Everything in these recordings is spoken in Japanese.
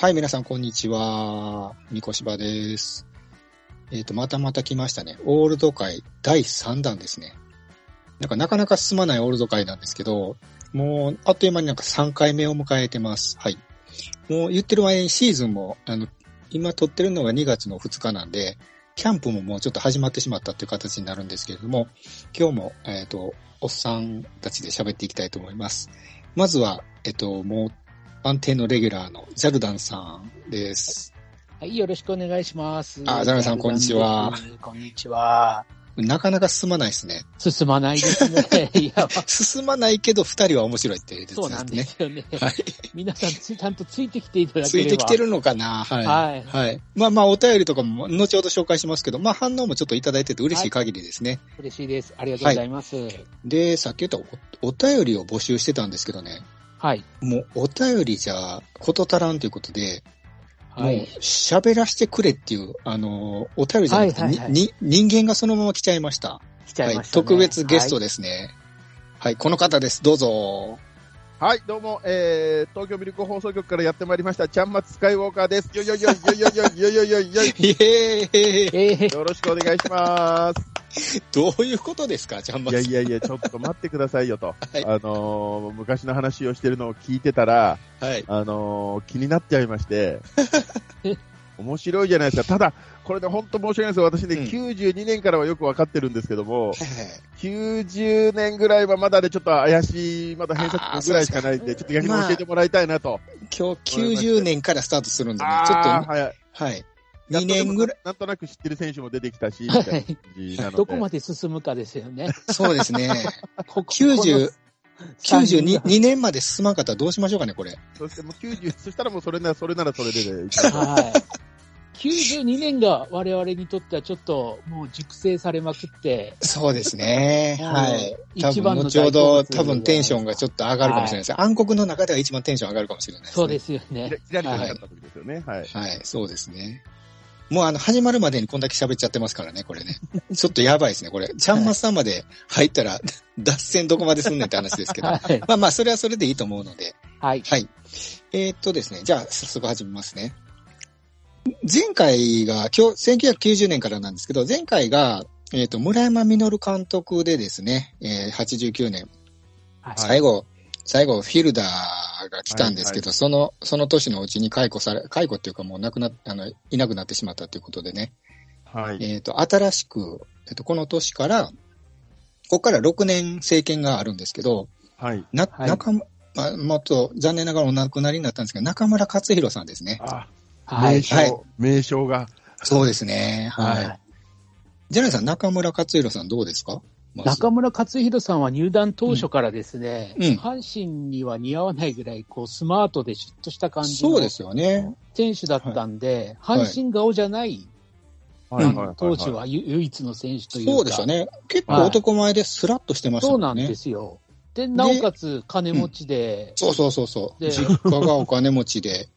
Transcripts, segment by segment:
はい、皆さん、こんにちは。みこしばです。えっ、と、またまた来ましたね。オールド会第3弾ですね。なんか、なかなか進まないオールド会なんですけど、もう、あっという間になんか3回目を迎えてます。はい。もう言ってる間にシーズンも、あの、今撮ってるのが2月の2日なんで、キャンプももうちょっと始まってしまったっていう形になるんですけれども、今日も、えっ、と、おっさんたちで喋っていきたいと思います。まずは、えっ、と、もう、安定のレギュラーのジャルダンさんです。はい、よろしくお願いします。あザラさんこんにちは。こんにちは。なかなか進まないですね。進まないですね。いや、進まないけど二人は面白いってですね。そうなんですよね。はい。皆さんつ、ちゃんとついてきていただつければ。いてきてるのかな？はい。はいはい。まあまあ、お便りとかも後ほど紹介しますけど、まあ反応もちょっといただいてて嬉しい限りですね。嬉しいです。ありがとうございます。で、さっき言ったおお便りを募集してたんですけどね、はい。もうお便りじゃこと足らんということで、もうはい。喋らせてくれっていう、あの、お便りじゃなくて、はいはいはいにに人間がそのまま来ちゃいました。はい。来ちゃいました、ね特別ゲストで。ですね。はい、この方です。どうぞ。はい、どうも、えー、東京ミルク放送局からやってまいりました、ちゃんまつスカイウォーカーです。よいよいよいよいよいよいよいよいよいよいイエーイ、よろしくお願いします。どういうことですかジャンバいや。いやいや、ちょっと待ってくださいよと。はいあのー、昔の話をしてるのを聞いてたら、はい。あのー、気になっちゃいまして、面白いじゃないですか。ただ、これで本当申し訳ないですよ。私ね、うん92年からはよくわかってるんですけども、90年ぐらいはまだでちょっと怪しい、まだ偏差値ぐらいしかないんで、ちょっと逆に教えてもらいたいなと。今日90年からスタートするんでね、ちょっと、はい。はい。2年ぐらい、なんとなく知ってる選手も出てきたし。どこまで進むかですよね。そうですね。ここ90、92こ2年まで進まんかったらどうしましょうかね、これ。そしてもう90、そしたらもうそれならそれならそれで、ね、のはい。92年が我々にとってはちょっともう熟成されまくって、そうですね。うんはい。多分、一番の後ほど、多分テンションがちょっと上がるかもしれないです。暗黒の中では一番テンション上がるかもしれないです、ね。そうですよね。キラキラリとなった時ですよね。はい。はい、そうですね。もうあの、始まるまでにこんだけ喋っちゃってますからね、これね。ちょっとやばいですね、これ。ちゃんまさんまで入ったら、脱線どこまですんねんって話ですけど。はい。まあまあ、それはそれでいいと思うので。はい。はい。えーっとですね、じゃあ、早速始めますね。前回が、今日、1990年からなんですけど、前回が、えーっと、村山実監督でですね、えー89年、はい最後、最後、フィルダーが来たんですけど、その、その年のうちに解雇され、解雇っていうかもう亡くなっ、あの、いなくなってしまったということでね、はい。えっ、と、新しく、えっ、と、この年から、ここから6年政権があるんですけど、はい。な、はいまあ、もっと残念ながらお亡くなりになったんですけど、中村克弘さんですね。あ、はい。名称、はい名称が。そうですね。はい。はいジャネさん、中村克弘さんどうですか？中村克弘さんは入団当初からですね、うんうん阪神には似合わないぐらい、こう、スマートでシュッとした感じのそうですよね。選手だったんで、はい阪神顔じゃない、当時はゆ唯一の選手というか。そうですよね。結構男前でスラッとしてましたもね。そうんなんですよ。で、なおかつ金持ちで、そうそうそうそう。で実家がお金持ちで、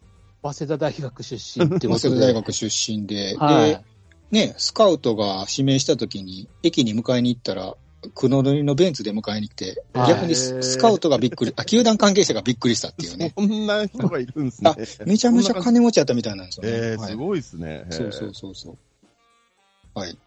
早稲田大学出身ってことで。早稲田大学出身で、はいで、ね、スカウトが指名した時に、駅に迎えに行ったら、黒塗りのベンツで迎えに来て、はい逆にススカウトがびっくり、あ、球団関係者がびっくりしたっていうね。こんな人がいるんですね。めちゃめちゃ金持ちやったみたいなんですよね。えー、はいすごいですね。そうそうそうそう。はい。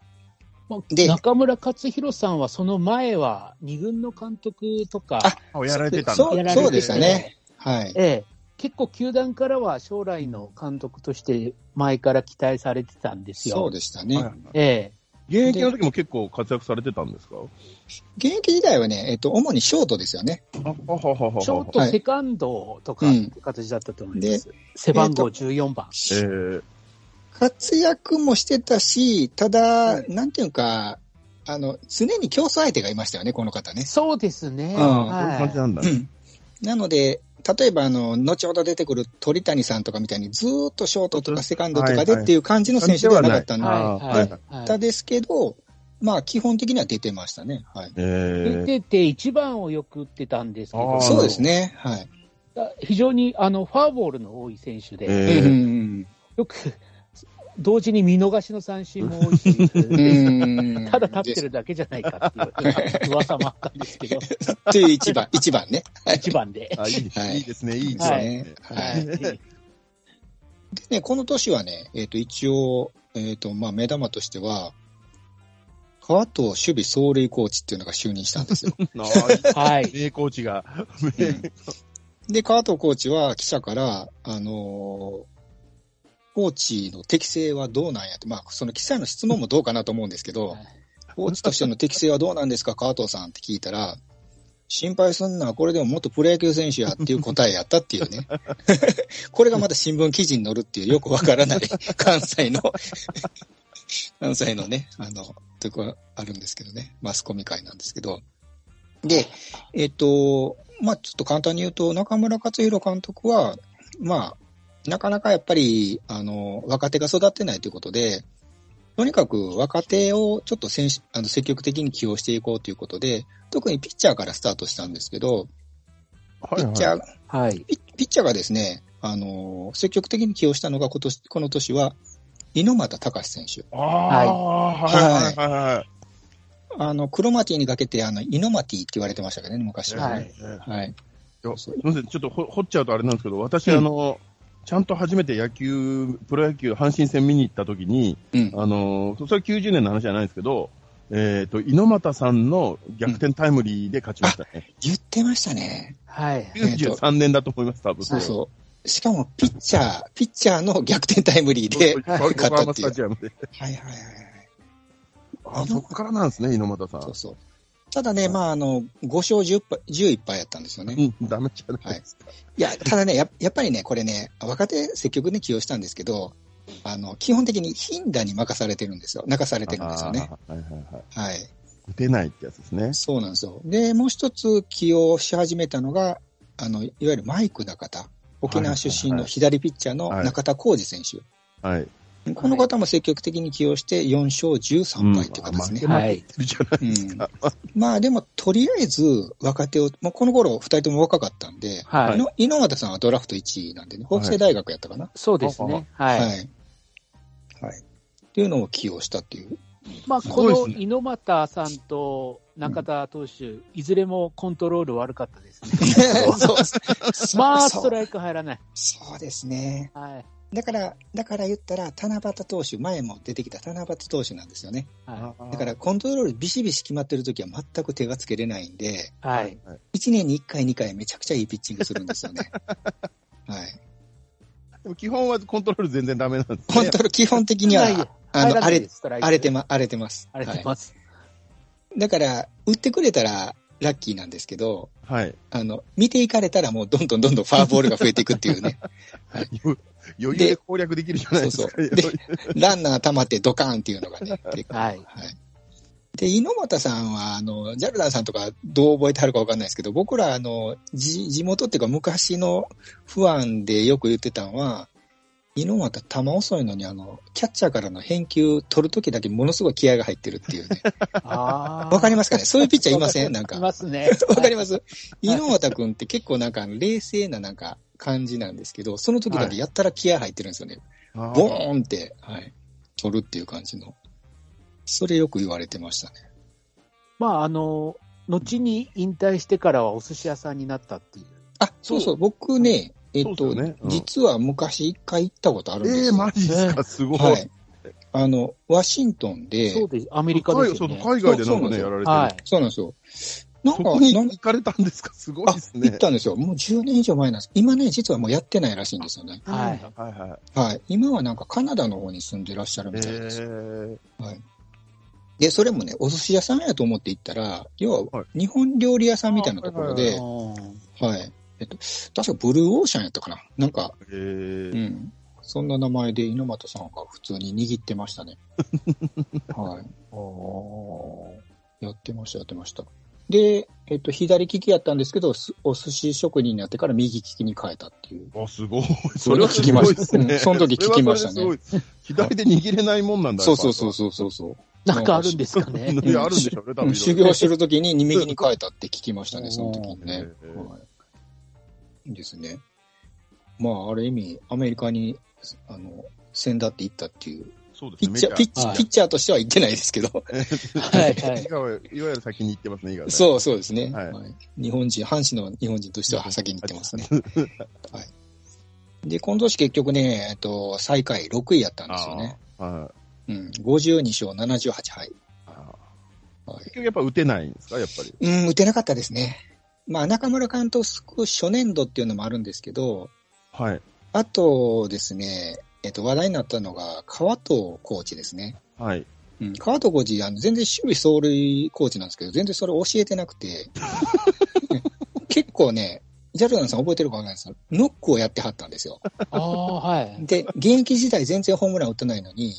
まあで中村克弘さんはその前は二軍の監督とか、ああ、やられてたんだ。そうそうでしたね。はい。ええ、結構球団からは将来の監督として前から期待されてたんですよ。そうでしたね。はいええ。現役の時も結構活躍されてたんですか？現役時代はね、えっと、主にショートですよね。あ、はははは。ショート、はいセカンドとかうんって形だったと思います。背番号14番。えー、活躍もしてたし、ただ、なんていうか、あの、常に競争相手がいましたよね、この方ね。そうですね。うんそういう感じはなんだ。うんなので、例えば、あの、後ほど出てくる鳥谷さんとかみたいに、ずーっとショートとかセカンドとかでっていう感じの選手ではなかったい。んで、はい。たですけど、まあ、基本的には出てましたね。はい。えー、出てて一番をよく打ってたんですけどそうですね。はい。非常にあのフォアボールの多い選手で、よく同時に見逃しの三振も多いし、ただ立ってるだけじゃないかっていう噂もあったんですけど、っていう一番、一番ね。一番で。あいいですね、いいですね。ね。はい。はいでね、この年はね、えっ、と、一応、えっ、と、まあ、目玉としては、川藤守備走塁コーチっていうのが就任したんですよ。はい。名コーチが。うんで、川藤コーチは記者から、あのーコーチの適性はどうなんやって、まあ、その記者の質問もどうかなと思うんですけど、はいコーチとしての適性はどうなんですか、川藤さんって聞いたら、心配すんな、これでももっとプロ野球選手やっていう答えやったっていうね。これがまた新聞記事に載るっていうよくわからない 関西の、関西のね、あの、とこあるんですけどね、マスコミ会なんですけど。で、えっと、まあちょっと簡単に言うと、中村克弘監督は、まあ、なかなかやっぱり、あの、若手が育ってないということで、とにかく若手をちょっと選手あの積極的に起用していこうということで、特にピッチャーからスタートしたんですけど、はいピッチャー、はい。ピピッチャーがですね、あの、積極的に起用したのが今年、この年は、猪俣隆選手。ああ、はいはいはいはい。あの、クロマティにかけて、あの、イノマティって言われてましたけどね、昔ははね。いはい。いやすみません、ちょっとほ掘っちゃうとあれなんですけど、私、あの、ちゃんと初めて野球、プロ野球、阪神戦見に行った時に、うん。あの、それは90年の話じゃないですけど、えっ、と、猪俣さんの逆転タイムリーで勝ちましたね。言ってましたね。はい。93年だと思います、多分。そうそう。しかも、ピッチャー、ピッチャーの逆転タイムリーで、勝ったっていう。はいはいはいはい。あ、そっからなんですね、猪俣さんそう。そう。ただね、まあ、あの、5勝10敗、11敗やったんですよね。いうん、ダメじゃないですか。や、ただね、や やっぱりね、これね、若手積極に起用したんですけど、あの、基本的に頻打に任されてるんですよ。泣かされてるんですよね。はいはいはい。はい。打てないってやつですね。そうなんですよ。で、もう一つ起用し始めたのが、あの、いわゆるマイク中田。沖縄出身の左ピッチャーの中田浩二選手。はい。この方も積極的に起用して4勝13敗っていう形ですね。はいいるじゃないですか。まあでも、とりあえず若手を、もうこの頃二人とも若かったんで、はい。の猪俣さんはドラフト1位なんでね、法政大学やったかな。そうですね。はい。はい。はい。っていうのを起用したっていう。まあ、すこの猪俣さんと中田投手、いずれもコントロール悪かったですね。そう まあ、ストライク入らない。そうですね。はい。だから、だから言ったら、七夕投手、前も出てきた七夕投手なんですよね。はだから、コントロールビシビシ決まってる時は全く手がつけれないんで、い。はい。1年に1回、2回めちゃくちゃいいピッチングするんですよね。はい。でも基本はコントロール全然ダメなんですね。コントロール、基本的には、あの、荒れ、れ荒れてま、荒れてます。荒れてます。はいだから、打ってくれたらラッキーなんですけど、はい。あの、見ていかれたらもうどんどんどんどんファーボールが増えていくっていうね。余裕で攻略できるじゃないですか。そうそう ランナー溜まってドカーンっていうのがね、結構はい。はい。で、猪俣さんは、あの、ジャルダンさんとかどう覚えてはるかわかんないですけど、僕ら、あの、じ地元っていうか昔の不安でよく言ってたのは、猪俣球遅いのに、あの、キャッチャーからの返球取るときだけものすごい気合が入ってるっていうね。ああ。わかりますかね？そういうピッチャーいません？なんいか。ますね。わかります？猪俣くんっ て結構なんか冷静ななんか感じなんですけど、その時だけやったら気合入ってるんですよね。あーボーンって、はい。取るっていう感じの。それよく言われてましたね。まあ、あの、後に引退してからはお寿司屋さんになったっていう。あ、そうそう、僕ね、えっと、ねうん実は昔一回行ったことあるんですよ。ええマジですか、すごい。はい。あの、ワシントンで、そうです。アメリカですよね。海そう海外でなんかね、そうやられてる。はい。そうなんですよ。なんか、そこになん行かれたんですか？すごいあです、ね。行ったんですよ。もう10年以上前なんです。今ね、実はもうやってないらしいんですよね。はいはいははい。今はなんかカナダの方に住んでらっしゃるい。みたいです。えはい。で、それもね、お寿司屋さんやと思って行ったら、要はは日本料理屋さんみたいなところで、うんはい。えっと、確かブルーオーシャンやったかな。なんか、うー、ん。そんな名前で猪俣さんが普通に握ってましたね。はい。やってました、やってました。で、えっと、左利きやったんですけど、すお寿司職人になってから右利きに変えたっていう。あ、すごい。それは聞きましたその時聞きましたね左で握れないもんなんだ。そうそうそうそうそうそう。なんかあるんですかね。いや、あるんでしょうね、多分。うん修行するときに右に変えたって聞きましたね、その時にね。うんはいですね。まあ、ある意味、アメリカに、あの、先立って行ったっていう。そうですね。ピッチャー、ピッチ、はいピッチャーとしては行ってないですけど。はいはいい。わゆる先に行ってますね、そうそうですね、はいはい日本人、阪神の日本人としては先に行ってますね。はい。で、今年結局ね、えっと、最下位6位やったんですよね。はい。うん。52勝78敗。はい結局やっぱ打てないんですか、やっぱり？うん、打てなかったですね。まあ、中村監督初年度っていうのもあるんですけど、はい。あとですね、えっと、話題になったのが、川藤コーチですね。はい。うん、川藤コーチ、あの、全然守備走塁コーチなんですけど、全然それ教えてなくて、結構ね、ジャルダンさん覚えてるかわかんないですけど、ノックをやってはったんですよ。ああ、はい。で、現役時代全然ホームラン打ってないのに、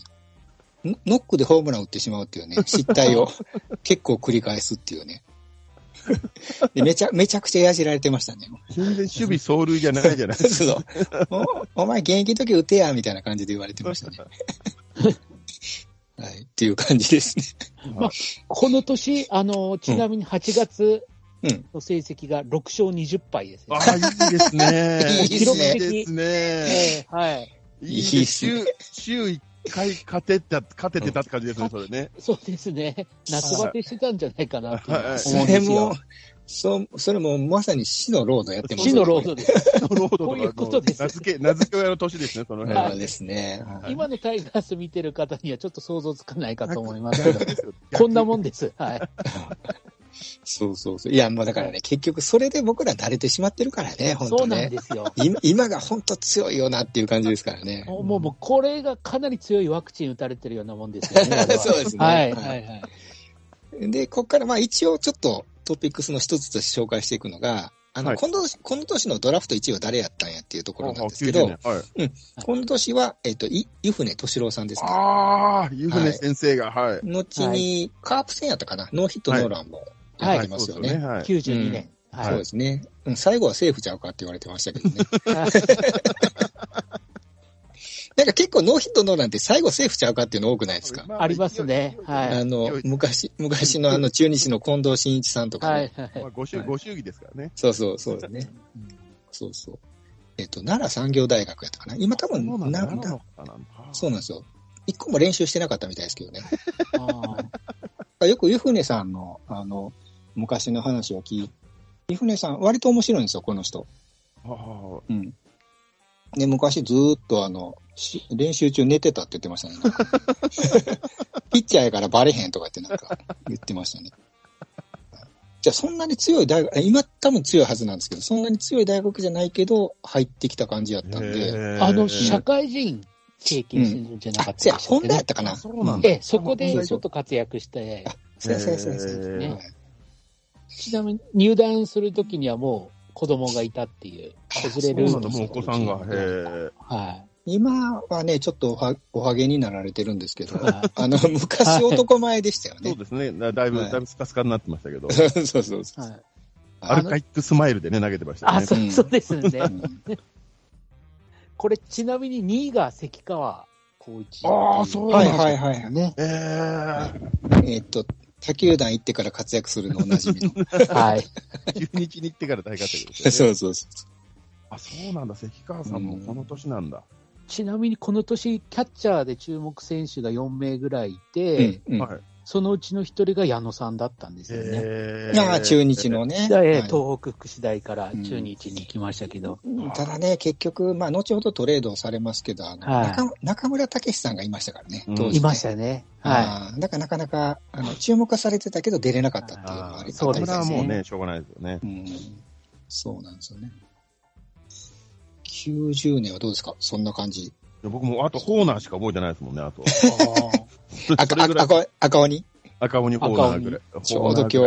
ノノックでホームラン打ってしまうっていうね、失態を 結構繰り返すっていうね。でめちゃ、めちゃくちゃやじられてましたね。全然守備走塁じゃないじゃない そうそうおお前現役の時打てや、みたいな感じで言われてましたね。はい。っていう感じですね。まあこの年、あの、ちなみに8月うんの成績が6勝20敗ですよ。ああ、いいですね。いいですねいいですね。ええはい。いいです。週、週1回勝てた、勝ててたって感じですね、それね。そうですね。夏バテしてたんじゃないかなって思うんそですよれも。、そう、それもまさに死のロードやってます死のロードです。ロードこういうことです名付け、名付け親の年ですね、その辺は。ですね。はい今のタイガース見てる方にはちょっと想像つかないかと思いますけどこんなもんです。はい。そうそうそう。いや、もうだからね、結局それで僕ら慣れてしまってるからね、本当そうなんね。ですよ。今今が本当強いよなっていう感じですからね。もう、もう、これがかなり強いワクチン打たれてるようなもんですよね。そうですねはい、ははいい、はい。で、ここからまあ一応ちょっとトピックスの一つとして紹介していくのが、あの、はいこの年、この年のドラフト1位は誰やったんやっていうところなんですけ90ど年、はい。この年は、えっ、と、い湯船敏郎さんですね。ああ、湯船先生が、はい。後に、カープ戦やったかな？ノーヒットノーランもはいやってますよね。そうですはい。92年。そうはい。ですね、うん。最後はセーフちゃうかって言われてましたけどね。なんか結構ノーヒットノーランって最後セーフちゃうかっていうの多くないですか、まありますねはいあの昔、昔のあの中日の近藤真一さんとかね、はい、はいまあ、ご祝、儀ですからね。そうそう、そうですね。そうそう。えっと、奈良産業大学やったかな？今多分、そうなんだそうなんですよ。一個も練習してなかったみたいですけどね。あ よく湯船さんの、あの、昔の話を聞い湯船さん、割と面白いんですよ、この人。ああうん。で、昔ずーっとあの、し練習中寝てたって言ってましたね。ピッチャーやからバレへんとか言ってなんか言ってましたね。じゃあそんなに強い大学、え今多分強いはずなんですけど、そんなに強い大学じゃないけど、入ってきた感じやったんで、あの、社会人経験してるんじゃなかっ、たでしたっけね？ダやったかな？そうなんだ。ええ、そこでちょっと活躍して、そうやそうやそうやそうねはいちなみに入団するときにはもう子供がいたっていう、訪れるそうなんだ、もうお子さんが。へえ。は今はね、ちょっとおはおはげになられてるんですけどあの、昔男前でしたよね。そうですね。だだいぶ、はいだいぶスカスカになってましたけど。そうそうそうそう。はいアルカイックスマイルでね、投げてましたあ、ね。そうそうですね。うんこれ、ちなみに2位が関川光一。あーそうはいはいはいはい。ね。ええ。えーっと、他球団行ってから活躍するのおなじみの。はい。中日に行ってから大活躍ですそよね。うそうそう。あ、そうなんだ。関川さんもこの年なんだ。ちなみにこの年、キャッチャーで注目選手が4名ぐらいいて、うんうんはい。そのうちの1人が矢野さんだったんですよね。えああ、中日のね。ではい東北福祉大から中日に行きましたけど、ただね、結局、まあ、後ほどトレードされますけど、あの、はい中中村武さんがいましたからね、うん当時、ねいましたね。はああだからなかなか、あの、注目されてたけど出れなかったっていうのがありそうですねこれはもうね、しょうがないですよね。うん。そうなんですよね。90年はどうですか？そんな感じ。僕もあとホーナーしか覚えてないですもんね、あと。い。あ赤、赤、赤鬼赤鬼ホーナーぐらい。ちょうど今日、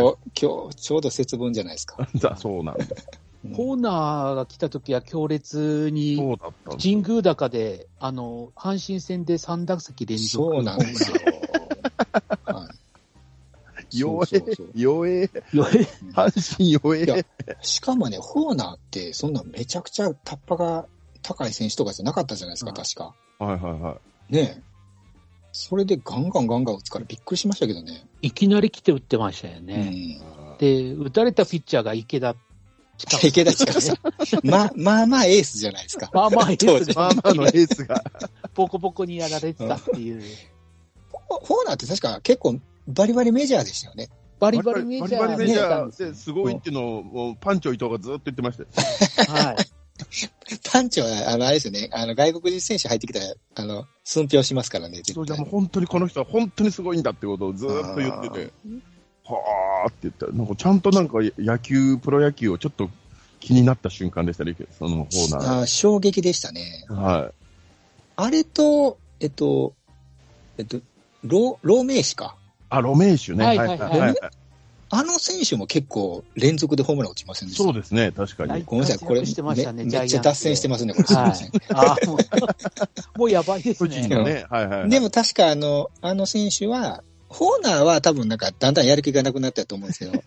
今日、ちょうど節分じゃないですか。日。だそうなんだ。ーホーナーが来た時は強烈に。神宮高で、あの、阪神戦で3打席連続そうなんですよ。はい弱え弱え、ームラン阪神弱え。しかもね、ホーナーって、そんなめちゃくちゃタッパが高い選手とかじゃなかったじゃないですか、うん確か。はいはいはい。ねえ。それでガンガンガンガン打つからびっくりしましたけどね。いきなり来て打ってましたようね。ん。で、打たれたピッチャーが池田近池田近さん。まあ、まあまあエースじゃないですか。まあまあ、エースでまあまあのエースが。ボコボコにやられてたっていう。ホホーナーって確か結構バリバリメジャーでしたよね。バリバリメジャーバリバリメジャだったんですよーですごいっていうのを、パンチョ伊藤がずっと言ってましたよ。はい。パ団長は、あの、あれですよね、あの、外国人選手入ってきたら、あの、寸評しますからね、絶そうじゃ対もう本当にこの人は本当にすごいんだってことをずーっと言ってて、はーって言ったら、なんかちゃんとなんか野球、プロ野球をちょっと気になった瞬間でしたね、その方なあー衝撃でしたね。はあれと、えっと、えっと、ロー、ローメイシか。い。あ、ロメイシュね。はいはいはいあの選手も結構連続でホームラン打ちませんでした？そうですね、確かに。ごめんなさい、これ、活躍してましたねめっちゃ脱線してますね、これ。すいません。もう、もうやばいですね。巨人のね、はいはい。でも確かあの、あの選手は、ホーナーは多分なんかだんだんやる気がなくなったと思うんですけど、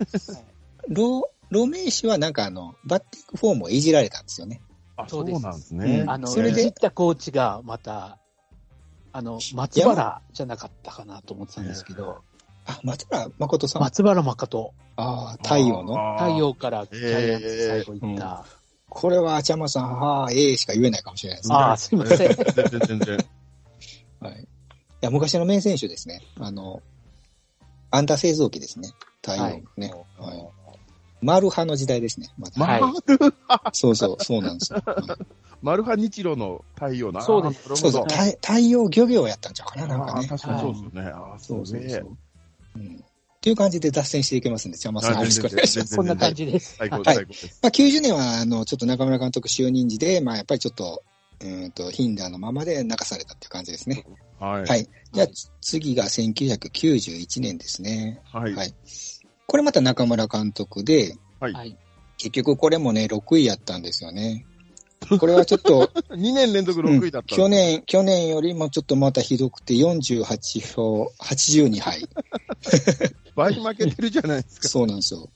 ロロメイシはなんかあの、バッティングフォームをいじられたんですよね。あ、そううなんですね。うんあの、それでいじったコーチがまた、あの、松原じゃなかったかなと思ってたんですけど、あ、松原誠さん。松原誠、ああ、太陽の。太陽からジャイアンツ最後行った。これは、あちゃまさん、はあ、ええしか言えないかもしれないですね。ああ、すいません。全然全然。はい。いや、昔の名選手ですね。あの、アンダー製造機ですね。太陽ね。はい。マルハの時代ですね。まだはいマルそうそう、そうなんですよ。はいマルハ日露の太陽な。そうですそうそう、太太陽漁業やったんちゃうかな、なんほどあね。確かにそうですよね。あーそうそうすげえそう。うん。っていう感じで脱線していけますんで、ちゃまさんよろしくお願いします。こんな感じです。はい最高です。まあ、90年は、あの、ちょっと中村監督就任時で、まあ、やっぱりちょっと、うーんと、ヒンダーのままで泣かされたっていう感じですね。はい。はい。じゃあ、次が1991年ですね。はい。はいこれまた中村監督で、はい。結局これもね、6位やったんですよね。これはちょっと、2年連続6位だった。去年、去年よりもちょっとまたひどくて48票、82敗。倍負けてるじゃないですか。そうなんですよ。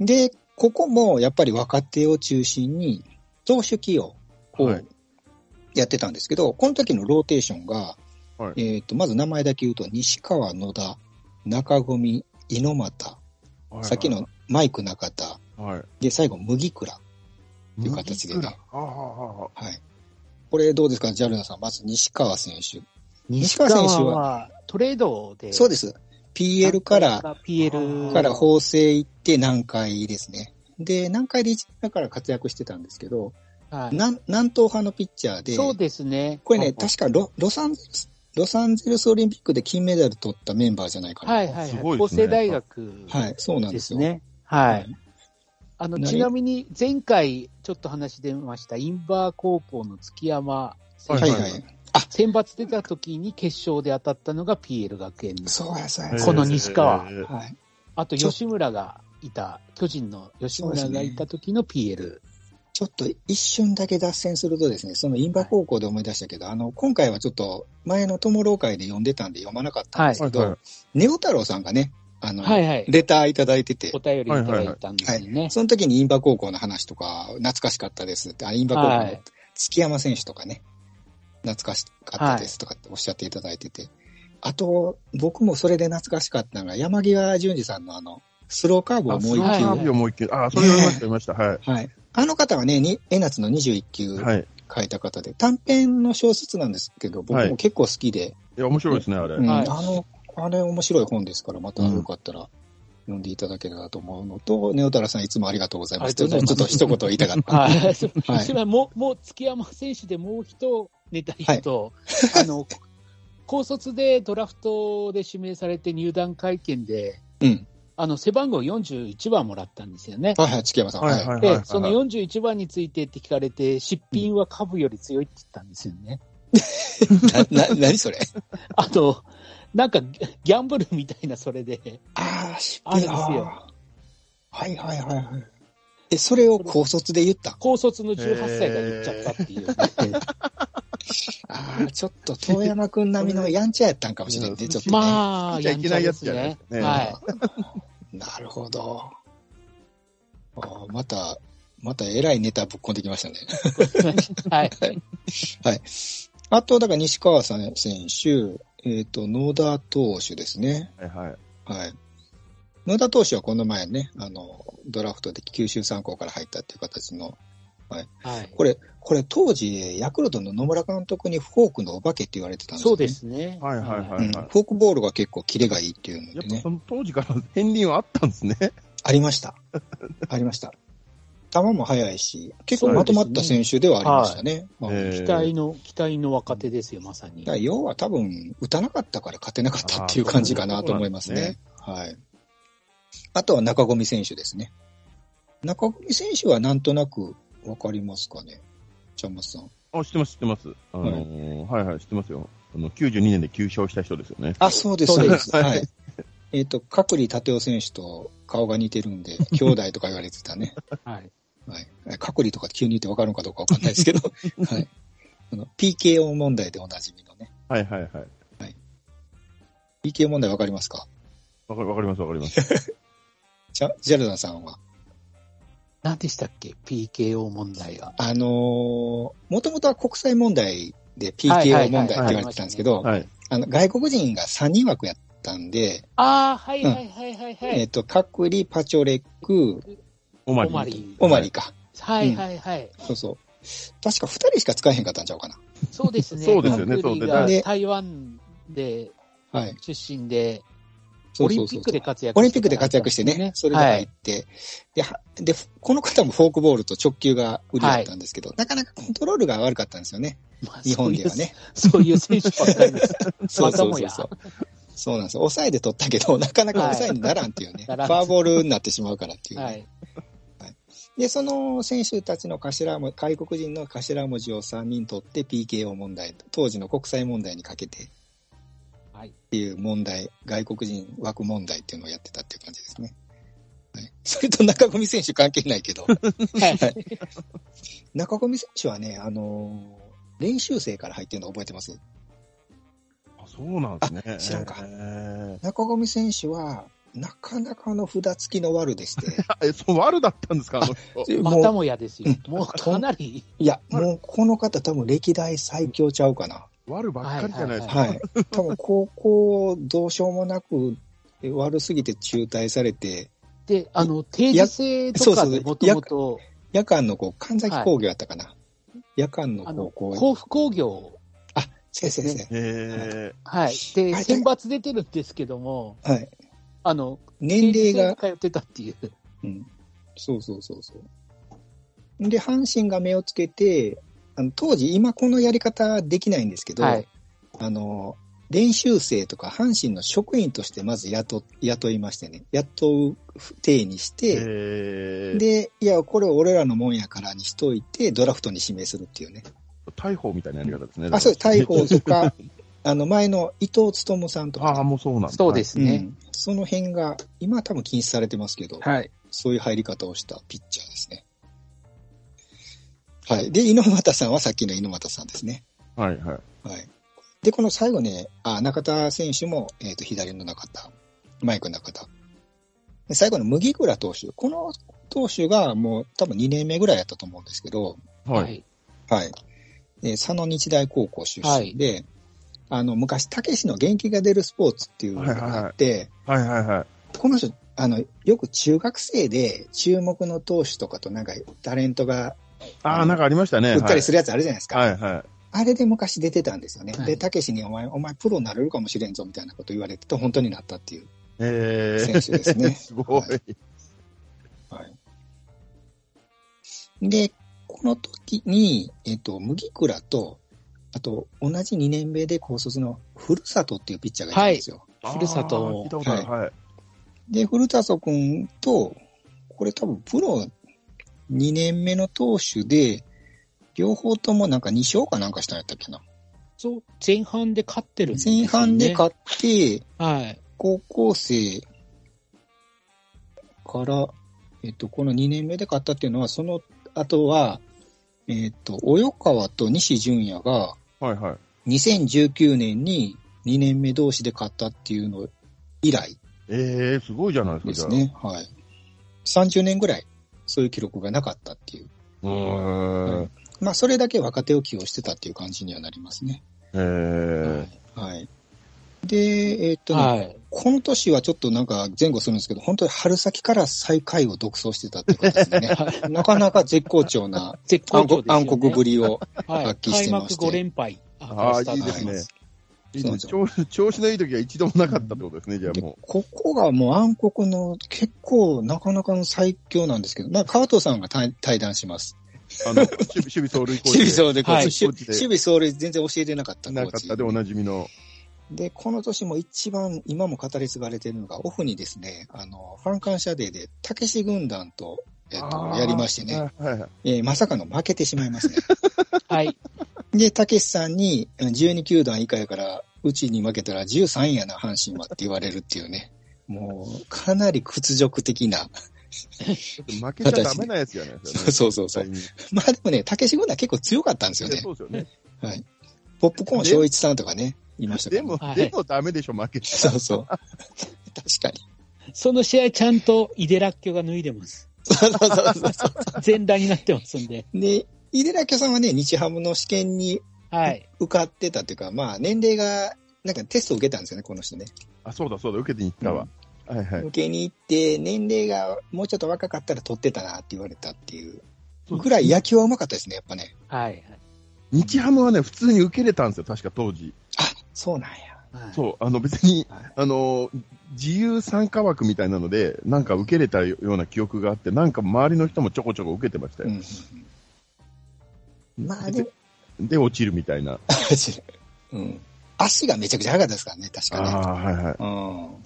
で、ここもやっぱり若手を中心に投手起用をはいやってたんですけど、この時のローテーションが、はいえっ、と、まず名前だけ言うと、西川、野田、中込、猪俣、はいさっきの。マイク中田、はい。で、最後、麦倉。ていう形でねはーははい。これどうですか、ジャルナさん。まず西川選手。西川選手はトレードで。そうです。PL から、PL から法政行って南海ですね。で、南海で一年から活躍してたんですけど、はい南南東派のピッチャーで、そうですね。これね、確かロロサンゼルス、ロサンゼルスオリンピックで金メダル取ったメンバーじゃないかな。はいはいはい。法政大学はい、そうなんでですよ。すね。はい。あの、何？ちなみに前回ちょっと話出ました、インバー高校の月山選手。はいはい。選抜出た時に決勝で当たったのが PL 学園です。そうや、そうや。ー。この西川。えー。はい。あと吉村がいた、巨人の吉村がいた時の PL。ちょっと一瞬だけ脱線するとですね、そのインバ高校で思い出したけど、あの、今回はちょっと前の友老会で読んでたんで読まなかったんですけど、はいはい。ネオ太郎さんがね、あの、はいはい。レターいただいててお、便りいただいたんですよね。その時にインバ高校の話とか懐かしかったですって、あインバ高校のはい月山選手とかね、懐かしかったですとかっておっしゃっていただいてて、あと、僕もそれで懐かしかったのが山際淳二さんのあの、スローカーブをもう一球、あスローカーブをもう一球。あー、それ読みました、読みました。はい。はい。あの方はね、に江夏の21球はい。書いた方で、短編の小説なんですけど、僕も結構好きで、いや、面白いですね、あれ。うんはいあの、あれ面白い本ですから、またよかったら読んでいただけたらと思うのと、ネオタラさんいつもありがとうございます。ちょっと一言言いたかった。はい。そはいはもう、もう月山選手でもう一ネタ言うと、あの、高卒でドラフトで指名されて入団会見で、うん。あの、背番号41番もらったんですよね。はいはい、月山さん。はいい。ははいはい。で、その41番についてって聞かれて、失品は株より強いって言ったんですよね。な、な、何それ？あと、なんかギャンブルみたいなそれで、ああ、失あるんですよはいはいはいはい。え、それを高卒で言った？高卒の18歳が言っちゃったっていう、ね。ああ、ちょっと遠山くん並みの やんちゃやったんかもしれんね、ちょっと、ね。まあ、言っちゃいけないやつじゃないですねはい。なるほど。あーまた、また偉いネタぶっこんできましたね。はい。あと、だから西川さん選手、えっ、と、野田投手ですね。はいはい。はい。野田投手はこの前ね、あの、ドラフトで九州三高から入ったっていう形の、はい。これ、これ当時、ヤクルトの野村監督にフォークのお化けって言われてたんですよ、ね。そうですね。はいはいはいうん。フォークボールが結構キレがいいっていうのでねやっぱそ。の当時から片鱗はあったんですね。ありました。ありました。球も速いし、結構まとまった選手ではありましたね。期待の、期待の若手ですよ、まさに要は多分、打たなかったから勝てなかったっていう感じかなと思いますね。はい。あとは中込選手ですね。中込選手はなんとなくわかりますかね？ちゃんまつさん。あ、知ってます、知ってます。あのーはい、はい、知ってますよ。あの、92年で9勝した人ですよね。あ、そうです、そううですす。はい。えっ、と、角利立夫選手と顔が似てるんで、兄弟とか言われてたね。はい。はい。角利とか急に言ってわかるのかどうかわかんないですけど、はい。あの、PKO 問題でおなじみのね。はい、はい、はい。PKO 問題わかりますか？わかわかります、わかります。ジャジャルダンさんは？何でしたっけ ?PKO 問題が。あのー、もともとは国際問題ではいはい PKO 問題って言われてたんですけど、はい。あの、外国人が3人枠やったんで、ああ、はいはいはいはいはい。えっ、と、カクリ、パチョレック、オマリオマリオマリか。はいはいはい。そうそう。確か2人しか使えへんかったんちゃうかな。そうですね。そうですよねそうがで台湾ではい。出身で、そうそうそうオリンピックで活躍オリンピックで活躍してね、それで入って、ではで、この方もフォークボールと直球が売りだったんですけど、なかなかコントロールが悪かったんですよね、まあ日本では。ね。そういう選手ばっかりです。そうそうそうそう。そうなんですよ。抑えで取ったけど、なかなか抑えにならんっていうね。ならんフォアボールになってしまうからっていうね、はい。で、その選手たちの頭も、外国人の頭文字を3人取って PKO 問題、当時の国際問題にかけて、はい。っていう問題、外国人枠問題っていうのをやってたっていう感じですね。はい、それと中込選手関係ないけど、はい。中込選手はね、あのー練習生から入ってるの覚えてます？あ、そうなんですね。あ知らんかえー中込選手は、なかなかの札付きの悪でして、あ え、そう、悪だったんですか、あの人。またもう、もやですよ。うんもうかなり、いや、もうこの方多分歴代最強ちゃうかな。悪ばっかりじゃないですか。はい。多分高校どうしようもなく悪すぎて中退されて、で、あの、定時制とかでもともと、夜間のこう、神崎工業やったかな。夜間の、高校。甲府工業、先生先えはい。で、選抜出てるんですけども、生。はい。あの、年齢が、通ってたっていう。うん。そうそうそうそう。で、阪神が目をつけて、あの当時、今このやり方できないんですけど、はい。あの、練習生とか阪神の職員としてまず雇、雇いましてね、雇う体にしー、て、えー、で、いや、これ俺らのもんやからにしといて、ドラフトに指名するっていうね。大砲みたいなやり方ですね。あ、そうです。大砲とか、あの、前の伊藤勉さんとか、ああ、もうそうなんだ。そうですね。うんその辺が、今は多分禁止されてますけど、はい。そういう入り方をしたピッチャーですね。はい。で、猪俣さんはさっきの猪俣さんですね。はい、はい。はい。で、この最後ね、あ、中田選手も、えっ、と、左の中田。マイク中田。で最後の麦倉投手。この投手がもう多分2年目ぐらいやったと思うんですけど、はい。はい。はい。で佐野日大高校出身で、あの、昔、たけしの元気が出るスポーツっていうのがあって、はい、はい、はい。この人、あの、よく中学生で注目の投手とかとなんかタレントがああ、なんかありましたね。売ったりするやつあるじゃないですか。はい、はい。あれで昔出てたんですよね。はいで、たけしにお前、お前プロになれるかもしれんぞみたいなこと言われてて、本当になったっていう。え選手ですね すごい。はい。で、この時に、えっ、と、麦倉と、あと、同じ2年目で高卒の古里っていうピッチャーがいたんですよ。ふるさとあー聞いたことある。はい。で、古里くんと、これ多分プロ2年目の投手で、両方ともなんか2勝かなんかしたんやったっけな。そう、前半で勝ってるんですよね。前半で勝って、はい。高校生から、えっと、この2年目で勝ったっていうのは、その後は、えっと、及川と西純也がはい、はい。2019年に2年目同士で勝ったっていうの以来ええすごいじゃないですか、ですね。はい。30年ぐらい、そういう記録がなかったっていう。うーん。まあ、それだけ若手を起用してたっていう感じにはなりますね。ええはい。で、えっとね、はい。この年はちょっとなんか前後するんですけど、本当に春先から最下位を独走してたっていうことですね。なかなか絶好調な絶好調ですよね。暗黒ぶりをはい。発揮して開幕まして5連敗。ああ、いいですね。調子調子のいい時は一度もなかったってことですね、じゃあでもここがもう暗黒の結構なかなかの最強なんですけど、まあ、川藤さんが対対談します。う。あの、守備、守備走塁コーチで。守備走塁コーはいチ、守守備走塁全然教えてなかったなかったでおなじみの。で、この年も一番今も語り継がれているのが、オフにですね、あの、ファン感謝デーで、たけし軍団と、えっと、やりましてね、。はいはいはい。えーまさかの負けてしまいますね。はい。で、たけしさんに、うん12球団以下やから、うちに負けたら13位やな、阪神はって言われるっていうね。もう、かなり屈辱的な。負けちゃダメなやつじゃないですかね。そうそうそうまあでもね、たけし軍団結構強かったんですよね。そうですよね。はい。ポップコーン正一さんとかね、いました。でも、はいでもダメでしょ、負けちゃ。そうそう。確かに。その試合ちゃんとイデラッキョが脱いでます。そうそうそうそう。全裸になってますんで。で、井出らきさんはね、日ハムの試験にはい。受かってたっていうか、まあ、年齢が、なんかテストを受けたんですよね、この人ね。あ、そうだそうだ、受けてに行ったわ。はいはい。受けに行って、年齢がもうちょっと若かったら取ってたなって言われたっていう。ぐらい野球はうまかったですね、やっぱね。はい。日ハムはね、普通に受けれたんですよ、確か当時。あ、そうなんや。はい。そう、あの別に、はいあの、自由参加枠みたいなので、なんか受けれたような記憶があって、なんか周りの人もちょこちょこ受けてましたよ。うんうんうん。まあでも、で、落ちるみたいな。うん。足がめちゃくちゃ速かったですからね、確かね。ああ、はいはい。うん。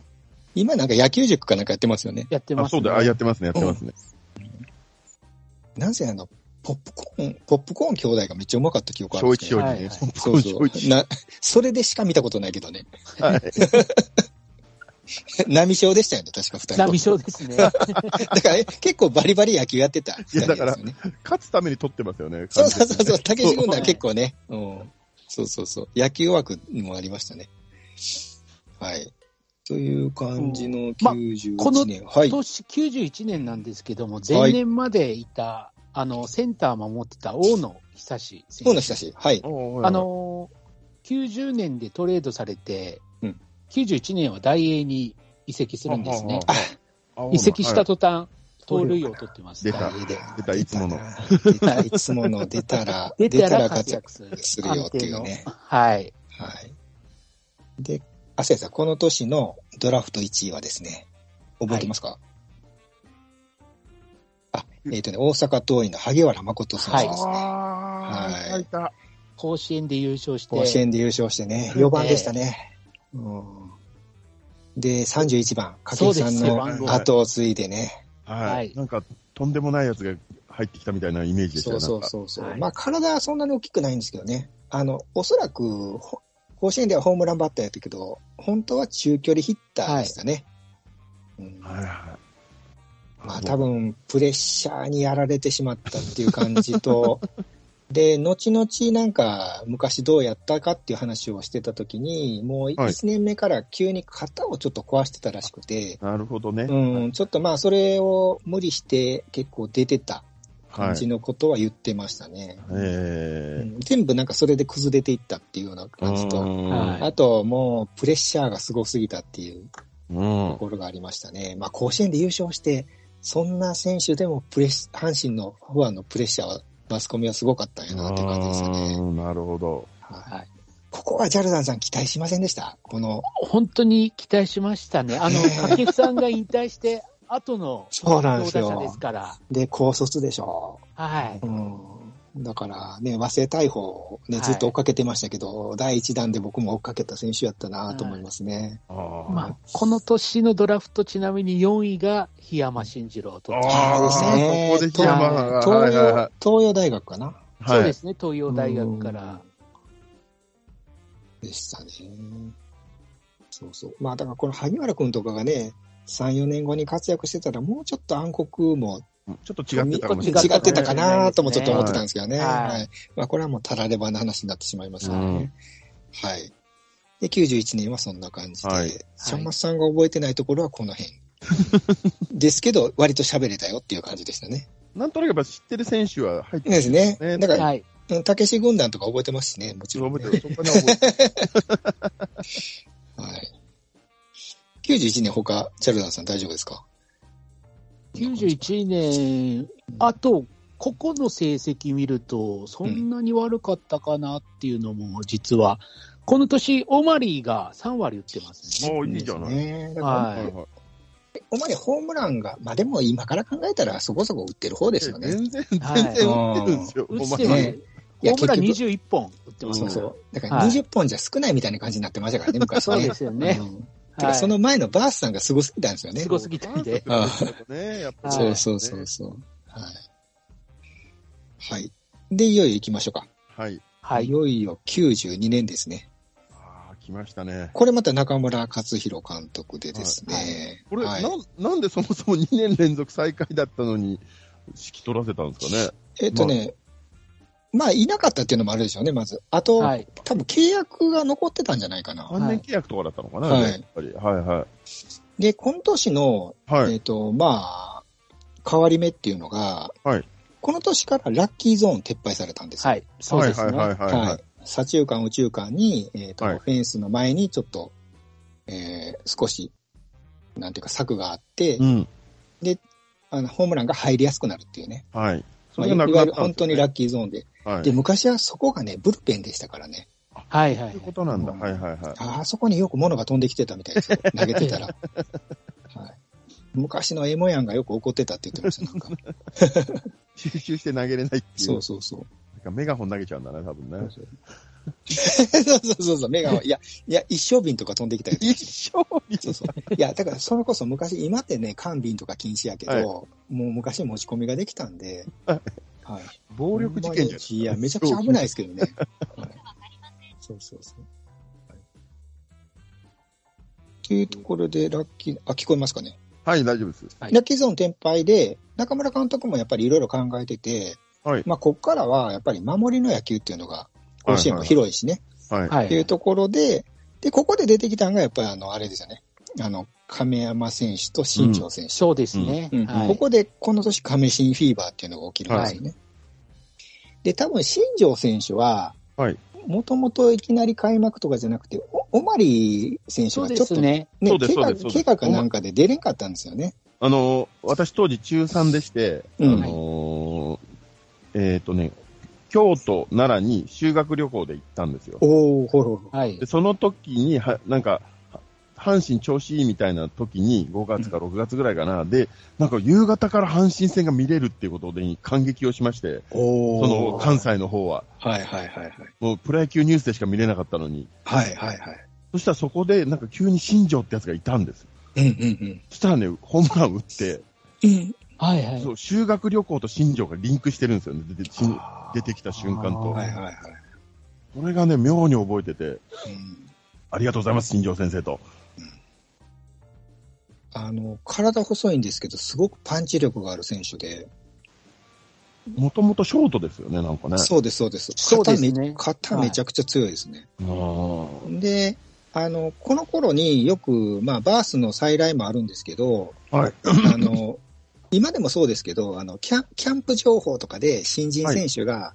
今なんか野球塾かなんかやってますよね。あ、やってます、そうだ、あ、やってますね、やってますね。なんせあの、ポップコーン、ポップコーン兄弟がめっちゃうまかった記憶あるん小一、ですけど。ね。はいはいそうそう。な、それでしか見たことないけどね。はい。波賞でしたよね、確か二人とも。波賞ですね。だから、ね、結構バリバリ野球やってた二人ですよね。勝つために取ってますよね。そうそうそうそう、竹志軍団結構ね、うん。そうそうそう。野球枠にもありましたね。はい。という感じのまあ91この年。はい今。年91年なんですけども、前年までいた、あの、センター守ってた大野久志選手。そうの久し。はい。あ、のー、90年でトレードされて、うん91年は大英に移籍するんですね。移籍したと。途端、盗塁を取ってます。出た出たいつもの出たいつもの出たら、出たら活活躍躍する。するよっていうね。はい。はい。で、あ、そうやさん、この年のドラフト1位はですね、覚えてますか、あ、えっ、とね、大阪桐蔭の萩原誠選手ですね。あはいあ、いた。甲子園で優勝して。甲子園で優勝してね、4番でしたね。うん、で、31番、掛布さんの後を継いでね。ははいい。なんか、とんでもないやつが入ってきたみたいなイメージでしたよそうそうそうまあ、体はそんなに大きくないんですけどね。あの、おそらく、ほ甲子園ではホームランバッターやったけど、本当は中距離ヒッターでしたね。うんはいはい。まあ多分プレッシャーにやられてしまったっていう感じと、で、後々なんか昔どうやったかっていう話をしてた時に、もうはい1年目から急に肩をちょっと壊してたらしくて、なるほどね。うん、ちょっとまあそれを無理して結構出てたはい。感じのことは言ってましたね。うえん全部なんかそれで崩れていったっていうようなえ感じと、はいあともうプレッシャーがすごすぎたっていううんと。ころがありましたね。まあ、甲子園で優勝して、そんな選手でもプレッシ阪神のファンのプレッシャーは、マスコミはすごかったんやなって感じですよね。うんなるほど。はいはいここはジャルダンさん期待しませんでした？この、本当に期待しましたね。あの、掛布さんが引退して、後のそうなんです強打者でよす。から。で、高卒でしょ。はい。うん。だからね、和製大砲をね、はいずっと追っかけてましたけど、第一弾で僕も追っかけた選手やったなと思いますね。あまあ、この年のドラフト、ちなみに4位が檜山慎次郎と。あああですね。そこで檜山が東はいはいはい洋、東洋大学かな？はいそうで。すね、東洋大学から。でしたね。そうそう。まあだからこの萩原くんとかがね、3、4年後に活躍してたらもうちょっと暗黒もちょっと違ってたかもし違れない。ってたかなともちょっと思ってたんですけどね。はいはい。まあこれはもうたらればな話になってしまいましたね。うんはい。で、91年はそんな感じで、はいシャンマスさんが覚えてないところはこの辺。ですけど、割と喋れたよっていう感じでしたね。なんとなくやっぱ知ってる選手は入ってですね。ねだから、たけし軍団とか覚えてますしね、もちろん、ね。覚えてる。そこに覚えてる。はい。91年他、チャルダンさん大丈夫ですか？91年、あと、ここの成績見ると、そんなに悪かったかなっていうのも、実は、この年、オマリーが3割打ってますね。もういいじゃない。ね。だからはいはいはいお前ホームランが、まあでも今から考えたらそこそこ打ってる方ですよね。全然、はい全然売ってるんですよ。打ってお前ねますね。いやホームラン結21本打ってますね。そうそう。だからはい20本じゃ少ないみたいな感じになってましたからね、昔そうね。ですよね。うんその前のバースさんがすごすぎたんですよね。すごすぎたんで。あね、やっぱりそうそうそうそう。はい。はい。で、いよいよ行きましょうか。はい。はいい。よいよ92年ですね。ああ、来ましたね。これまた中村克弘監督でですね。これ、はいなん、なんでそもそも2年連続最下位だったのに、指揮取らせたんですかね？えっとね、まあ、いなかったっていうのもあるでしょうね、まず。あと、はい。多分契約が残ってたんじゃないかな。半年契約とかだったのかな、はいやっぱり。はいはい。で、今年の、はい。えっと、まあ、変わり目っていうのが、はいこの年からラッキーゾーン撤廃されたんですよ。はい。そうですね。はいはいはいはい。はい。左中間、右中間に、えっ、と、はいフェンスの前にちょっと、えー、少し、なんていうか柵があって、うん。あの、ホームランが入りやすくなるっていうね。はい。そまあ、れいわゆるがなくなったん本当にラッッキーゾーンで。はい。で、昔はそこがね、ブルペンでしたからね。はいはいそういう。ことなんだ。うんはいはいはい。ああそこによく物が飛んできてたみたいですよ。投げてたら。はい、昔のエモヤンがよく怒ってたって言ってました、なんか。集中して投げれないっていう。そうそうそう。なんかメガホン投げちゃうんだね、多分ね。そうそうそうそう、目が、いや、いや、一生瓶とか飛んできたりとか一生にそうそう。いや、だからそれこそ昔、今ってね、缶瓶とか禁止やけど、はいもう昔持ち込みができたんで、はいはい。暴力事件じゃないですか。いや、めちゃくちゃ危ないですけどね。はい、そうそうそう。はいっていうところで、ラッキー、あ、聞こえますかね？はい、大丈夫です。はいラッキーゾーン転廃で、中村監督もやっぱりいろいろ考えてて、はいまあ、こっからはやっぱり守りの野球っていうのが、甲子園も広いしね、はい。はい。っていうところで、で、ここで出てきたのがやっぱりあの、あれですよね。あの、亀山選手と新庄選手。そうですね。ここでこの年亀新フィーバーっていうのが起きるんですよね。で、多分新庄選手は、はいもともといきなり開幕とかじゃなくて、おオマリー選手がちょっとすね。ね、怪我怪我かなんかで出れんかったんですよね。あの、私当時中3でして、うんあのーえっ、とね、京都、奈良に修学旅行で行ったんですよ。おー、ほろ。はいで、。その時に、は、なんか、は阪神調子いいみたいな時に、5月か6月ぐらいかな、で、なんか夕方から阪神戦が見れるっていうことで感激をしまして、おその関西の方は。はいはいはいはい。もうプロ野球ニュースでしか見れなかったのに。はいはいはい。そしたらそこで、なんか急に新庄ってやつがいたんです。うんうんそしたらね、ホームラン打って、うん。うん。はいはい。そう、修学旅行と新庄がリンクしてるんですよね。出て出てきた瞬間と。はいはいはい。これがね、妙に覚えてて、うんありがとうございます、新庄先生と。あの、体細いんですけど、すごくパンチ力がある選手で、もともとショートですよね、なんかね。そうですそうです。そうですね肩め肩めちゃくちゃ強いですね。あーで、あの、この頃によく、まあ、バースの再来もあるんですけど、はい。あの、今でもそうですけど、あの、キャンキャンプ情報とかで新人選手が、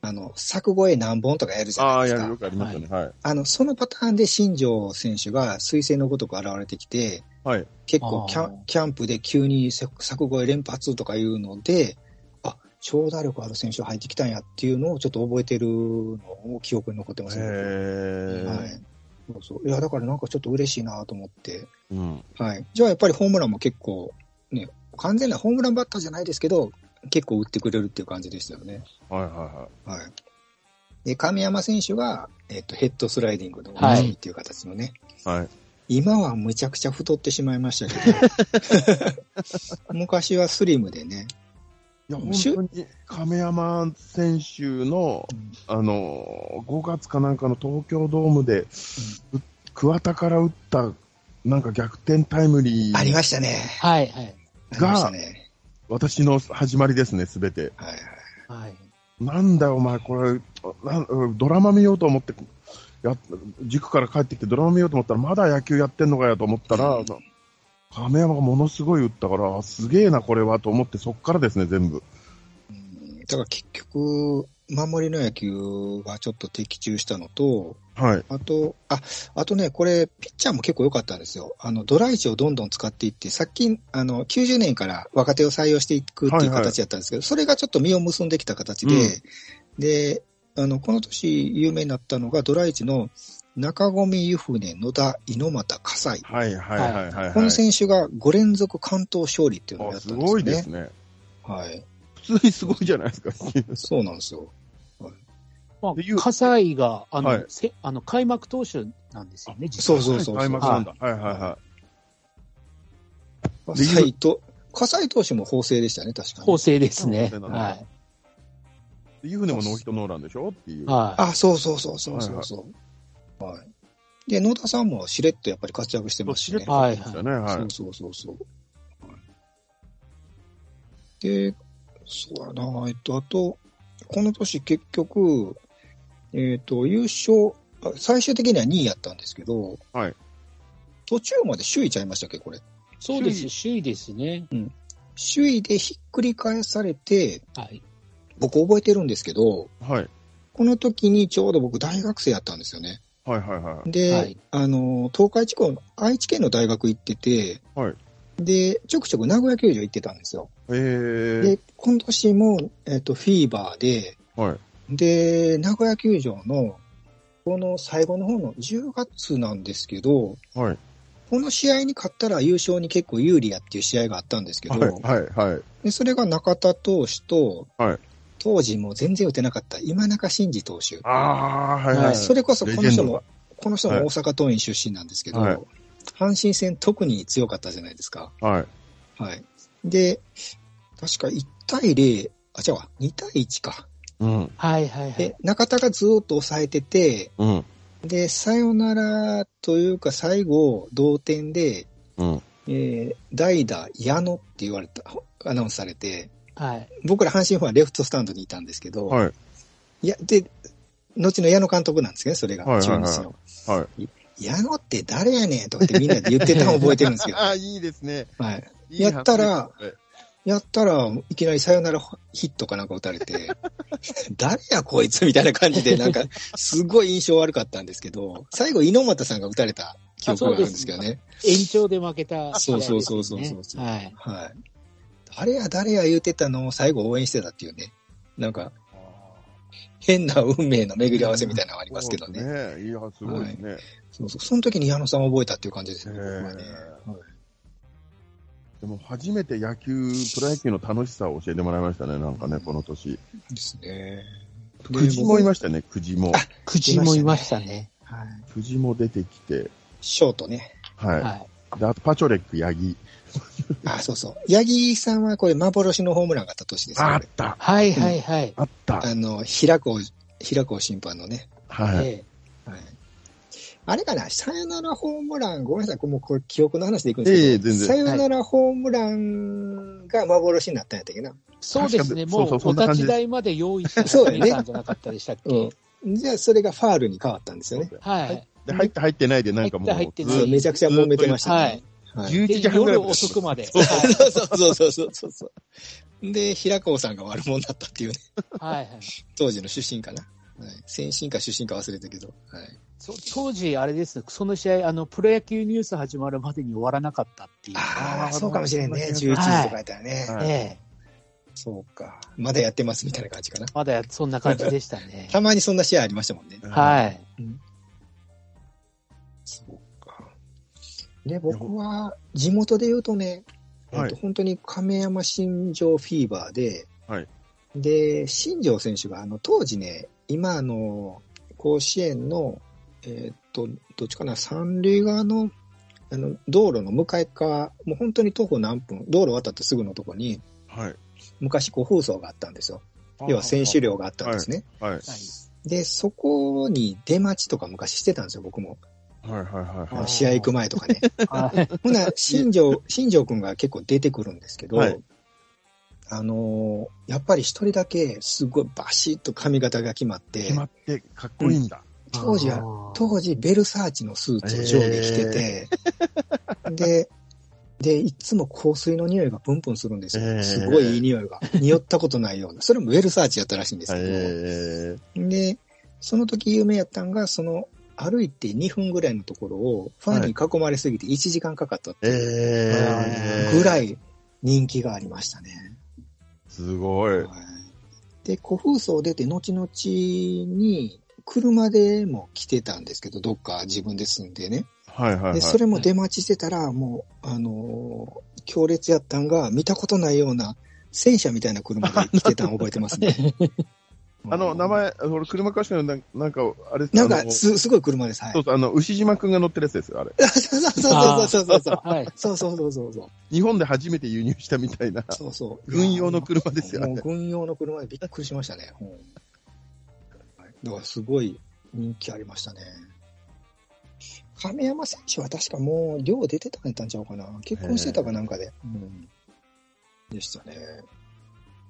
あの、作越え何本とかやるじゃないですか。やるよくありますよね。はい。あの、そのパターンで新庄選手が彗星のごとく現れてきて、はい。結構キャキャンプで急に作越え連発とかいうので、あ、長打力ある選手が入ってきたんやっていうのをちょっと覚えてるのを記憶に残ってますね。はい。そうそう。いや、だからなんかちょっと嬉しいなと思って。うん。はい。じゃあやっぱりホームランも結構、ね、完全なホームランバッターじゃないですけど、結構打ってくれるっていう感じでしたよね。はいはいははい。で、神山選手が、えっ、と、ヘッドスライディングのはいっていう形のね、い。はい。今はむちゃくちゃ太ってしまいましたけど、昔はスリムでね、いや、本当に亀山選手の、あの、5月かなんかの東京ドームで、う桑田から打った、なんか逆転タイムリー。ありましたね。はいはい。ありましたね。私の始まりですね、すべて。はいはい。はい。なんだよ、お前、これ、なんドラマ見ようと思って、や塾から帰ってきてドラマ見ようと思ったら、まだ野球やってんのかよと思ったら、うん亀山がものすごい打ったから、すげえな、これはと思って、そっからですね、全部。うんだから結局、守りの野球がちょっと的中したのと、はい。あと、あ、あとね、これ、ピッチャーも結構良かったんですよ。あの、ドライチをどんどん使っていって、さっき、あの、90年から若手を採用していくっていう形だったんですけど、それがちょっと実を結んできた形で、で、あの、この年有名になったのが、ドライチの中込湯船、野田、猪俣、葛西。はいはいはいはいはい。この選手が5連続関東勝利っていうのをやあすったんですよね。ごいですね。はい。普通にすごいじゃないですか。そうなんですよ。まあっていう、葛西が、あの、はいせあの、開幕投手なんですよね、実はそうそうそう開幕なんだ。はいはいは葛西と、葛西投手も法政でしたね、確かに。法政ですね。はい。い。湯船もノーヒットノーランでしょ？っていう。はい。あ、そうそうそうそうそうそう。はい。で、野田さんもしれっとやっぱり活躍してますしね。とはいですよね。はい。そうそうそうそう。はいで、そうだな、えっと、あと、この年結局、えっと、優勝、あ最終的には2位やったんですけど、はい途中まで首位ちゃいましたっけ、これ。そうです、首位ですね。首位でひっくり返されて、はい。僕覚えてるんですけど、はい。この時にちょうど僕大学生やったんですよね。はいはいはい。で、はいあの、東海地方の愛知県の大学行ってて、はいで、ちょくちょく名古屋球場行ってたんですよ。えー。で、今年も、えっ、と、フィーバーで、はい。で、名古屋球場の、この最後の方の10月なんですけど、はい。この試合に勝ったら優勝に結構有利やっていう試合があったんですけど、はい。はい。はい。でそれが中田投手と、はい当時もう全然打てなかった今中慎司投手。ああ、はいは、はいい。それこそこの人もこの人も大阪桐蔭出身なんですけど、はい阪神戦特に強かったじゃないですか。はい。はい。で、確か1対0、あ、違うわ、2対1か。うん。はいはいはいで。、中田がずーっと抑えてて、うん。で、さよならというか最後、同点で、うん。えー代打、矢野って言われた、アナウンスされて、はい。僕ら阪神ファンはレフトスタンドにいたんですけど、はい。いや、で、後の矢野監督なんですけどね、それが、はいはいはい中日の。はい。矢野って誰やねんとかってみんなで言ってたの覚えてるんですけど、ああ、いいですね。はい。いいやったらやったらいきなりサヨナラヒットかなんか打たれて、誰やこいつみたいな感じで、なんか、すごい印象悪かったんですけど、最後、猪俣さんが打たれた記憶があるんですけどね。延長で負けた、そうそうそうそうそうそうはい。はい。誰や誰や言うてたのを最後応援してたっていうね。なんか、変な運命の巡り合わせみたいなのがありますけどね。ね。いや、すごいですね。そうそう。その時に矢野さんを覚えたっていう感じですへね、ね。ーはいでも初めて野球、プロ野球の楽しさを教えてもらいましたね、なんかね、この年。ですね。くじもいまししたね、くじも。くじもいましたね。た。はい。くじも出てきて、ショートね。は。はいで、あとパチョレック、ヤギ。あ、そうそう。八木さんはこれ幻のホームランがあった年ですね。あった、い。はいはいはい。あった。あの、平子、平子審判のね。はい。えはい。あれかな、サヨナラホームラン、ごめんなさい、これもうこれ記憶の話でいくんですけど、ええ全然サヨナラホームランが幻になったんやったっけな？そうですね。もう、お立ち台まで用意してそうねたんじゃなかったでしたっけ、うん。じゃあ、それがファールに変わったんですよね。はい。で、入って入ってないで、なんかもう、入って入ってめちゃくちゃ揉めてましたね。はい。はい。11で時半ぐらい夜遅くまで。そうそうそうそうそうそう。で、平子さんが悪者だったっていうね、はいはい。当時の出身かな。はい。先進か出身か忘れたけど。はい。そう当時、あれですね、その試合、あの、プロ野球ニュース始まるまでに終わらなかったっていう。ああ、そうかもしれんね。11時とはいかやったらね。はいええそうか。まだやってますみたいな感じかな。まだそんな感じでしたね。たまにそんな試合ありましたもんね。はい。そうで、僕は、地元で言うとね、はいえっと本当に亀山新庄フィーバーで、はいで、新庄選手が、あの、当時ね、今、あの、甲子園の、えっと、どっちかな、三塁側の、あの、道路の向かい側、もう本当に徒歩何分、道路渡ってすぐのとこに、はい。昔、個風荘があったんですよ。要は選手寮があったんですね。はい。はい。で、そこに出待ちとか昔してたんですよ、僕も。はいはいはい試合行く前とかね。はい。ほな、新庄、新庄くんが結構出てくるんですけど、はいあのーやっぱり一人だけすごいバシッと髪型が決まって決、まってかっこいいんだ。当時は当時ベルサーチのスーツを上下着てて、で、で、いつも香水の匂いがプンプンするんですよ。えーすごいいい匂いが。匂ったことないような。それもベルサーチやったらしいんですけど、えで、その時有名やったんが、その、歩いて2分ぐらいのところを、ファンに囲まれすぎて1時間かかったってえぐらい人気がありましたね。すごい。はいで、古風荘出て、後々に、車でも来てたんですけど、どっか自分で住んでね。はいはいはい。で、それも出待ちしてたら、もう、あのー強烈やったんが、見たことないような、戦車みたいな車で来てたん覚えてますね。あの、名前、俺、車詳しくないなんなんか、あれなんか、す、すごい車です。はいそう。そう、あの、牛島くんが乗ってるやつですよ、あれ。そうそうそうそうそう。はい。そうそうそうそうそう。日本で初めて輸入したみたいな、そうそう。軍用の車ですよ、あれもう軍用の車でびっくりしましたね。うんだからすごい人気ありましたね。亀山選手は確かもう寮出てたんやったんちゃうかな。結婚してたかなんかで。うん。でしたね。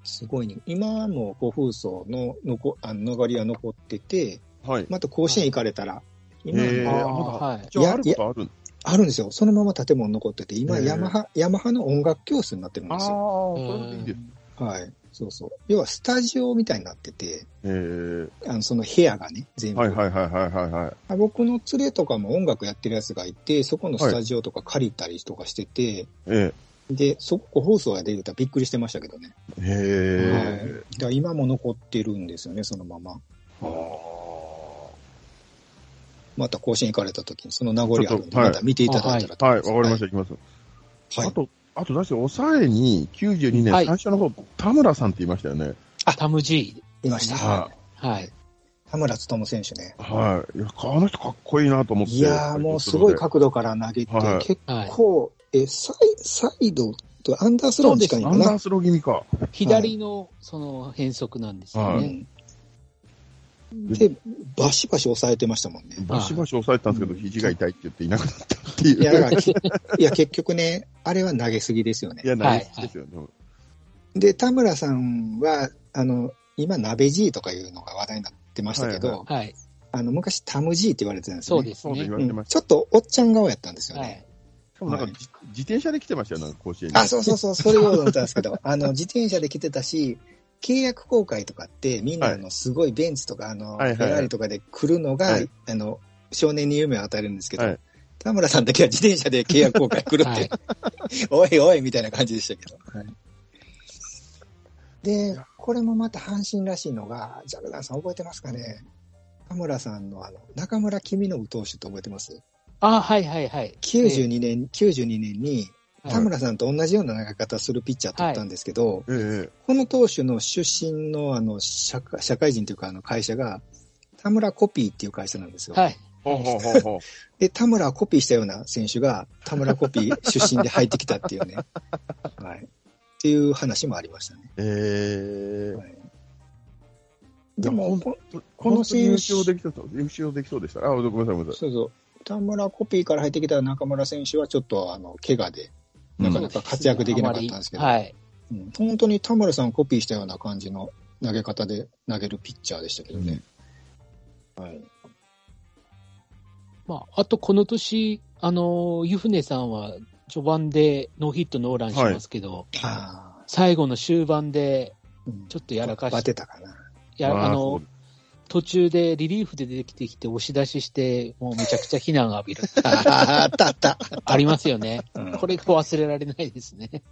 すごいね。今も古風荘の残あの残りは残ってて、はい。また甲子園行かれたら、今もはい。じゃあ、あることあるあるんですよ。そのまま建物残ってて、今ヤマハ、ヤマハの音楽教室になってるんああ、ですよ。それもいいです。はい。そうそう。要はスタジオみたいになってて、えー、あのその部屋がね、全部。はいはいはいはいはいはい。僕の連れとかも音楽やってるやつがいて、そこのスタジオとか借りたりとかしてて、えで、そこ放送が出るとびっくりしてましたけどね。ー、へはい。えだから今も残ってるんですよね、そのまま。また甲子園行かれた時にその名残あるんで、はいまた見ていただいたらとはい、思います。わかりました、いきます。はい。あと、あと、だして、抑えに92年、はい最初の方、田村さんって言いましたよね。タム G。いました。ははい。田村勉選手ね。はい。いや、あの人かっこいいなと思って。いやーもうすごいか角度から投げて、はい結はい。構、え、サイサイドとアンダースローに近いのかな？アンダースロー気味か。左の、その、変則なんですよはね。うんで、バシバシ抑えてましたもんね。バシバシ抑えてたんですけど、肘が痛いって言っていなくなったっていう。いや、だからきいや、結局ね、あれは投げすぎですよねい。や、ナイスですよね。で、田村さんは、あの、今、鍋 G とかいうのが話題になってましたけど、はいはい。あの、昔、タム G って言われてたんですよね。そうですねそうで言。われてましうんちょっとおっちゃん顔やったんですよはね。い。た。しかもなんか、はいじ自転車で来てましたよ、なんか甲子園に。あ、そうそうそう、それを思ったんですけど、あの、自転車で来てたし、契約公開とかって、みんな、の、すごいベンツとか、あの、フェラーリとかで来るのが、はいあの、少年に夢を与えるんですけど、はい田村さんだけは自転車で契約公開来るって、はい。おいおいみたいな感じでしたけど。で、これもまた阪神らしいのが、ジャルダンさん覚えてますかね？田村さんのあの、中村君信投手って覚えてます？あ、はいはいはい。?92 年、92年にはい田村さんと同じような投げ方するピッチャー取ったんですけど、ええこの投手の出身のあの社会、社会人というかあの会社が、田村コピーっていう会社なんですよ。はい。ほうほうほうほう。で、田村をコピーしたような選手が、田村コピー出身で入ってきたっていうね。はい。っていう話もありましたね。ええはいでも、このの選手優勝できそうでした。あ、ごめんなさい、ごめんなさい。そうそう。田村コピーから入ってきた中村選手はちょっとあの、怪我で、なかなか活躍できなかったんですけど、はい。うん本当に田村さんをコピーしたような感じの投げ方で投げるピッチャーでしたけどね。はい。まあ、あとこの年、あの、湯船さんは序盤でノーヒットノーランしますけど、ああ。最後の終盤でうんちょっとやらかバして、テたかな。やあーの、途中でリリーフで出てきて押し出しして、もうめちゃくちゃ非難を浴びる。ああったあった。ありますよね。うんこれが忘れられないですね。